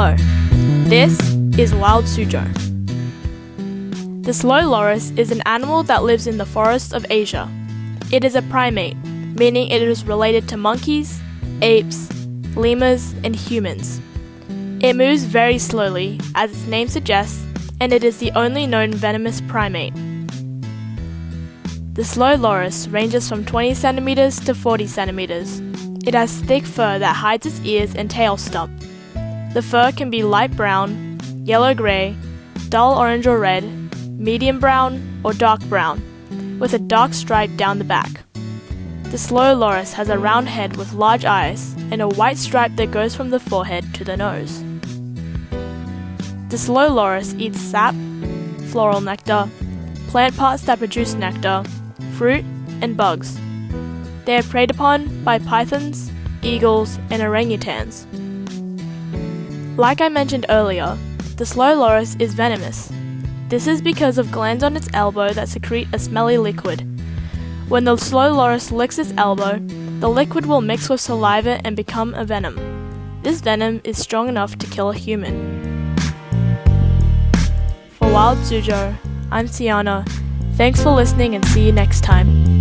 Hello, this is Wild Suzhou. The slow loris is an animal that lives in the forests of Asia. It is a primate, meaning it is related to monkeys, apes, lemurs, and humans. It moves very slowly, as its name suggests, and it is the only known venomous primate. The slow loris ranges from 20 centimeters to 40 centimeters. It has thick fur that hides its ears and tail stump. The fur can be light brown, yellow gray, dull orange or red, medium brown, or dark brown, with a dark stripe down the back. The slow loris has a round head with large eyes and a white stripe that goes from the forehead to the nose. The slow loris eats sap, floral nectar, plant parts that produce nectar, fruit, and bugs. They are preyed upon by pythons, eagles, and orangutans. Like I mentioned earlier, the slow loris is venomous. This is because of glands on its elbow that secrete a smelly liquid. When the slow loris licks its elbow, the liquid will mix with saliva and become a venom. This venom is strong enough to kill a human. For Wild Suzhou, I'm Tiana. Thanks for listening and see you next time.